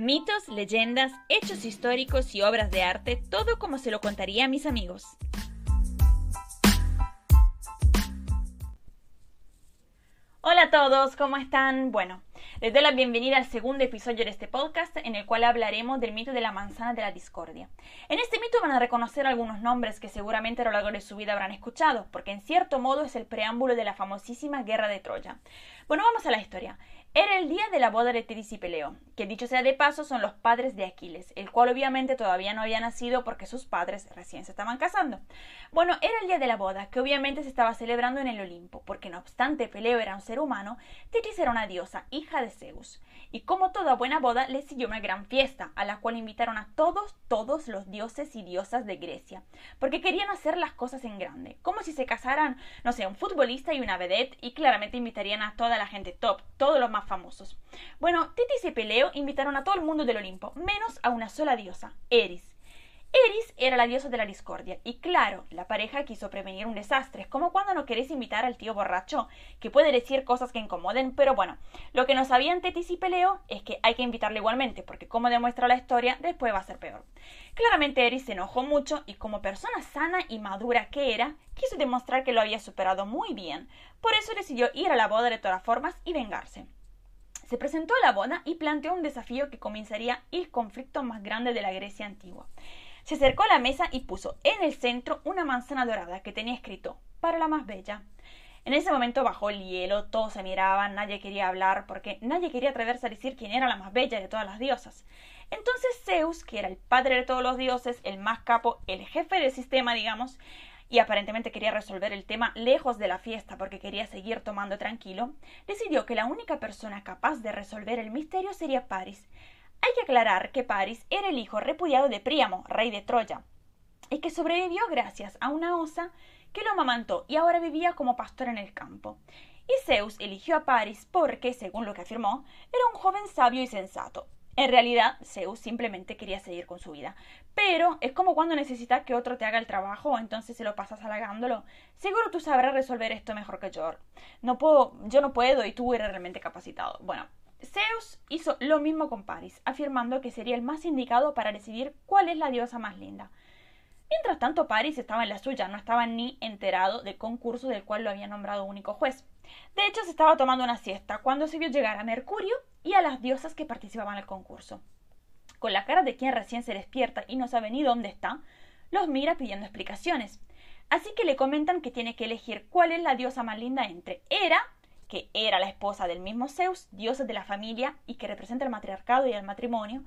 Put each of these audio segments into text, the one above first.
Mitos, leyendas, hechos históricos y obras de arte, todo como se lo contaría a mis amigos. Hola a todos, ¿cómo están? Bueno, les doy la bienvenida al segundo episodio de este podcast en el cual hablaremos del mito de la manzana de la discordia. En este mito van a reconocer algunos nombres que seguramente a lo largo de su vida habrán escuchado, porque en cierto modo es el preámbulo de la famosísima guerra de Troya. Bueno, vamos a la historia. Era el día de la boda de Tetis y Peleo, que dicho sea de paso son los padres de Aquiles, el cual obviamente todavía no había nacido porque sus padres recién se estaban casando. Bueno, era el día de la boda, que obviamente se estaba celebrando en el Olimpo, porque no obstante Peleo era un ser humano, Tetis era una diosa, hija de Zeus. Y como toda buena boda, le siguió una gran fiesta, a la cual invitaron a todos, todos los dioses y diosas de Grecia, porque querían hacer las cosas en grande, como si se casaran, no sé, un futbolista y una vedette, y claramente invitarían a toda la gente top, todos los más famosos. Bueno, Tetis y Peleo invitaron a todo el mundo del Olimpo, menos a una sola diosa, Eris. Eris era la diosa de la discordia, y claro, la pareja quiso prevenir un desastre, como cuando no querés invitar al tío borracho, que puede decir cosas que incomoden, pero bueno, lo que no sabían Tetis y Peleo es que hay que invitarle igualmente, porque como demuestra la historia, después va a ser peor. Claramente Eris se enojó mucho y como persona sana y madura que era, quiso demostrar que lo había superado muy bien, por eso decidió ir a la boda de todas formas y vengarse. Se presentó a la boda y planteó un desafío que comenzaría el conflicto más grande de la Grecia antigua. Se acercó a la mesa y puso en el centro una manzana dorada que tenía escrito para la más bella. En ese momento bajó el hielo, todos se miraban, nadie quería hablar porque nadie quería atreverse a decir quién era la más bella de todas las diosas. Entonces Zeus, que era el padre de todos los dioses, el más capo, el jefe del sistema, digamos, y aparentemente quería resolver el tema lejos de la fiesta porque quería seguir tomando tranquilo, decidió que la única persona capaz de resolver el misterio sería Paris, hay que aclarar que Paris era el hijo repudiado de Príamo, rey de Troya, y que sobrevivió gracias a una osa que lo amamantó y ahora vivía como pastor en el campo. Y Zeus eligió a Paris porque, según lo que afirmó, era un joven sabio y sensato. En realidad, Zeus simplemente quería seguir con su vida. Pero es como cuando necesitas que otro te haga el trabajo, entonces se lo pasas halagándolo. Seguro tú sabrás resolver esto mejor que yo. No puedo, yo no puedo y tú eres realmente capacitado. Bueno, Zeus hizo lo mismo con Paris, afirmando que sería el más indicado para decidir cuál es la diosa más linda. Mientras tanto, Paris estaba en la suya, no estaba ni enterado del concurso del cual lo había nombrado único juez. De hecho, se estaba tomando una siesta cuando se vio llegar a Mercurio y a las diosas que participaban el concurso. Con la cara de quien recién se despierta y no sabe ni dónde está, los mira pidiendo explicaciones. Así que le comentan que tiene que elegir cuál es la diosa más linda entre Hera que era la esposa del mismo Zeus, diosa de la familia y que representa el matriarcado y el matrimonio,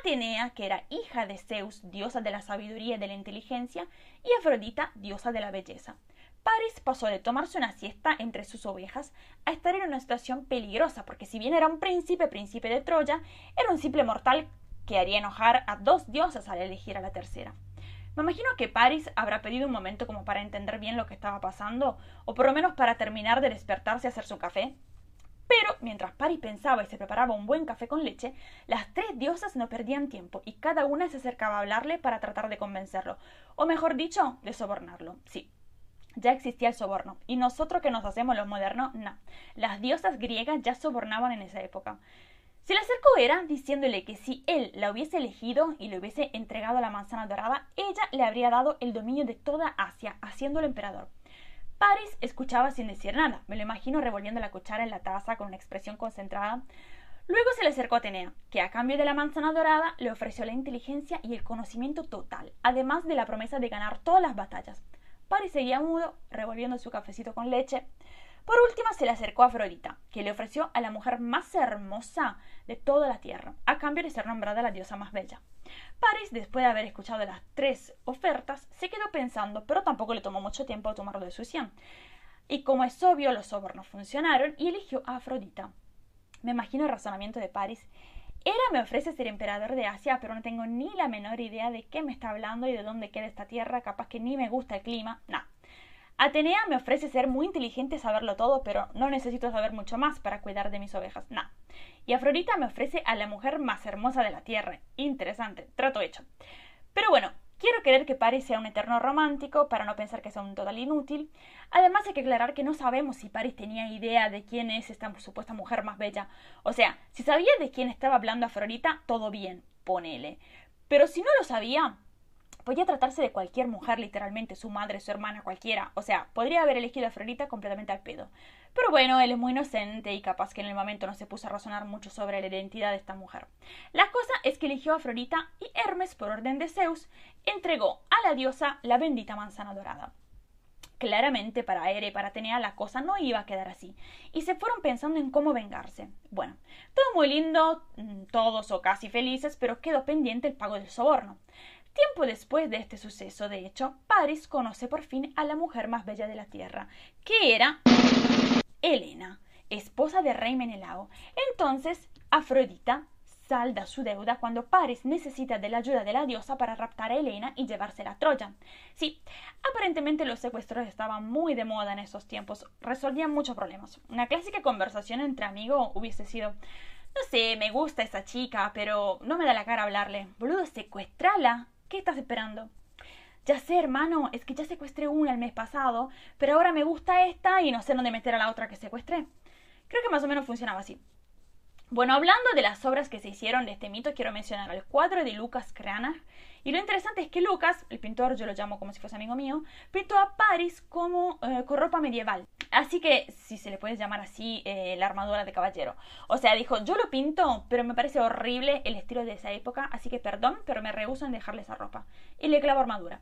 Atenea, que era hija de Zeus, diosa de la sabiduría y de la inteligencia, y Afrodita, diosa de la belleza. Paris pasó de tomarse una siesta entre sus ovejas a estar en una situación peligrosa, porque si bien era un príncipe, príncipe de Troya, era un simple mortal que haría enojar a dos diosas al elegir a la tercera. Me imagino que Paris habrá pedido un momento como para entender bien lo que estaba pasando, o por lo menos para terminar de despertarse y hacer su café. Pero mientras Paris pensaba y se preparaba un buen café con leche, las tres diosas no perdían tiempo y cada una se acercaba a hablarle para tratar de convencerlo, o mejor dicho, de sobornarlo. Sí, ya existía el soborno. Y nosotros que nos hacemos los modernos, no. Las diosas griegas ya sobornaban en esa época. Se le acercó Hera diciéndole que si él la hubiese elegido y le hubiese entregado la manzana dorada, ella le habría dado el dominio de toda Asia, haciéndolo emperador. Paris escuchaba sin decir nada. Me lo imagino revolviendo la cuchara en la taza con una expresión concentrada. Luego se le acercó Atenea, que a cambio de la manzana dorada le ofreció la inteligencia y el conocimiento total, además de la promesa de ganar todas las batallas. Paris seguía mudo, revolviendo su cafecito con leche. Por último se le acercó a Afrodita, que le ofreció a la mujer más hermosa de toda la tierra, a cambio de ser nombrada la diosa más bella. Paris, después de haber escuchado las tres ofertas, se quedó pensando, pero tampoco le tomó mucho tiempo tomar la decisión. Y como es obvio, los sobornos funcionaron y eligió a Afrodita. Me imagino el razonamiento de Paris. Era me ofrece ser emperador de Asia, pero no tengo ni la menor idea de qué me está hablando y de dónde queda esta tierra, capaz que ni me gusta el clima. Nah, Atenea me ofrece ser muy inteligente saberlo todo, pero no necesito saber mucho más para cuidar de mis ovejas. No. Y Afrodita me ofrece a la mujer más hermosa de la tierra. Interesante, trato hecho. Pero bueno, Quiero creer que Paris sea un eterno romántico para no pensar que sea un total inútil. Además hay que aclarar que no sabemos si Paris tenía idea de quién es esta supuesta mujer más bella. O sea, si sabía de quién estaba hablando Afrodita, todo bien, ponele. Pero si no lo sabía, podía tratarse de cualquier mujer, literalmente, su madre, su hermana, cualquiera. O sea, podría haber elegido a Afrodita completamente al pedo. Pero bueno, él es muy inocente y capaz que en el momento no se puso a razonar mucho sobre la identidad de esta mujer. La cosa es que eligió a Afrodita y Hermes, por orden de Zeus, entregó a la diosa la bendita manzana dorada. Claramente para Ere y para Atenea la cosa no iba a quedar así, y se fueron pensando en cómo vengarse. Bueno, todo muy lindo, mm, todos o casi felices, pero quedó pendiente el pago del soborno. Tiempo después de este suceso, de hecho, Paris conoce por fin a la mujer más bella de la tierra, que era Helena, esposa de rey Menelao. Entonces, Afrodita salda su deuda cuando Paris necesita de la ayuda de la diosa para raptar a Helena y llevársela a Troya. Sí, aparentemente los secuestros estaban muy de moda en esos tiempos, resolvían muchos problemas. Una clásica conversación entre amigos hubiese sido no sé, me gusta esa chica, pero no me da la cara hablarle. Boludo, secuestrala. ¿Qué estás esperando? Ya sé, hermano, es que ya secuestré una el mes pasado, pero ahora me gusta esta y no sé dónde meter a la otra que secuestré. Creo que más o menos funcionaba así. Bueno, hablando de las obras que se hicieron de este mito, quiero mencionar el cuadro de Lucas Cranach. Y lo interesante es que Lucas, el pintor, yo lo llamo como si fuese amigo mío, pintó a Paris como eh, con ropa medieval. Así que, si se le puede llamar así, eh, la armadura de caballero. O sea, dijo, yo lo pinto, pero me parece horrible el estilo de esa época, así que perdón, pero me rehuso en dejarle esa ropa. Y le clavo armadura.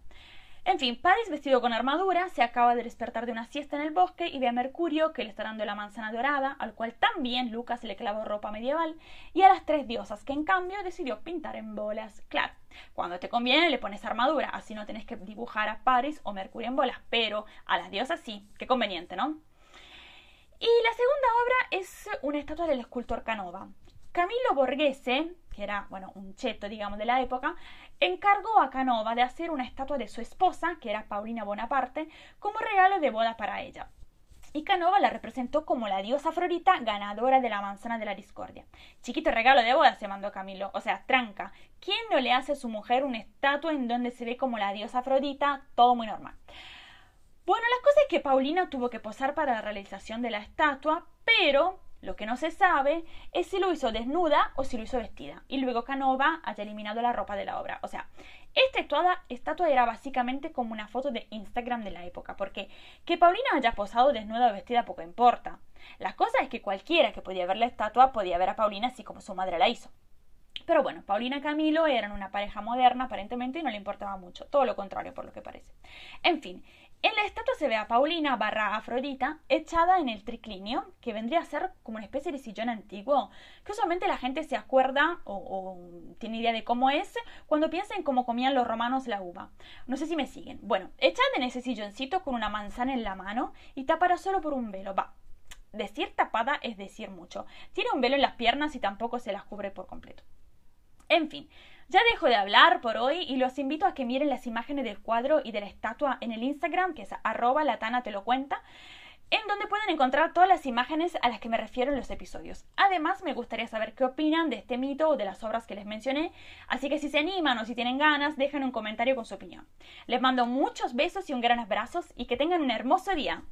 En fin, Paris, vestido con armadura, se acaba de despertar de una siesta en el bosque y ve a Mercurio, que le está dando la manzana dorada, al cual también Lucas le clavó ropa medieval, y a las tres diosas, que en cambio decidió pintar en bolas. Claro, cuando te conviene le pones armadura, así no tenés que dibujar a Paris o Mercurio en bolas, pero a las diosas sí, qué conveniente, ¿no? Y la segunda obra es una estatua del escultor Canova. Camilo Borghese, que era, bueno, un cheto, digamos, de la época, encargó a Canova de hacer una estatua de su esposa, que era Paulina Bonaparte, como regalo de boda para ella. Y Canova la representó como la diosa Afrodita, ganadora de la manzana de la discordia. Chiquito regalo de boda se mandó Camilo, o sea, tranca. ¿Quién no le hace a su mujer una estatua en donde se ve como la diosa Afrodita? Todo muy normal. Bueno, la cosa es que Paulina tuvo que posar para la realización de la estatua, pero lo que no se sabe es si lo hizo desnuda o si lo hizo vestida. Y luego Canova haya eliminado la ropa de la obra. O sea, esta estatua, era básicamente como una foto de Instagram de la época. Porque que Paulina haya posado desnuda o vestida poco importa. La cosa es que cualquiera que podía ver la estatua podía ver a Paulina así como su madre la hizo. Pero bueno, Paulina y Camilo eran una pareja moderna aparentemente y no le importaba mucho, todo lo contrario por lo que parece. En fin, en la estatua se ve a Paulina barra Afrodita echada en el triclinio, que vendría a ser como una especie de sillón antiguo, que usualmente la gente se acuerda o, tiene idea de cómo es cuando piensa en cómo comían los romanos la uva. No sé si me siguen. Bueno, echada en ese silloncito con una manzana en la mano y tapada solo por un velo. Va, decir tapada es decir mucho. Tiene un velo en las piernas y tampoco se las cubre por completo. En fin, ya dejo de hablar por hoy y los invito a que miren las imágenes del cuadro y de la estatua en el Instagram, que es arroba latana te lo cuenta en donde pueden encontrar todas las imágenes a las que me refiero en los episodios. Además, me gustaría saber qué opinan de este mito o de las obras que les mencioné, así que si se animan o si tienen ganas, dejen un comentario con su opinión. Les mando muchos besos y un gran abrazo y que tengan un hermoso día.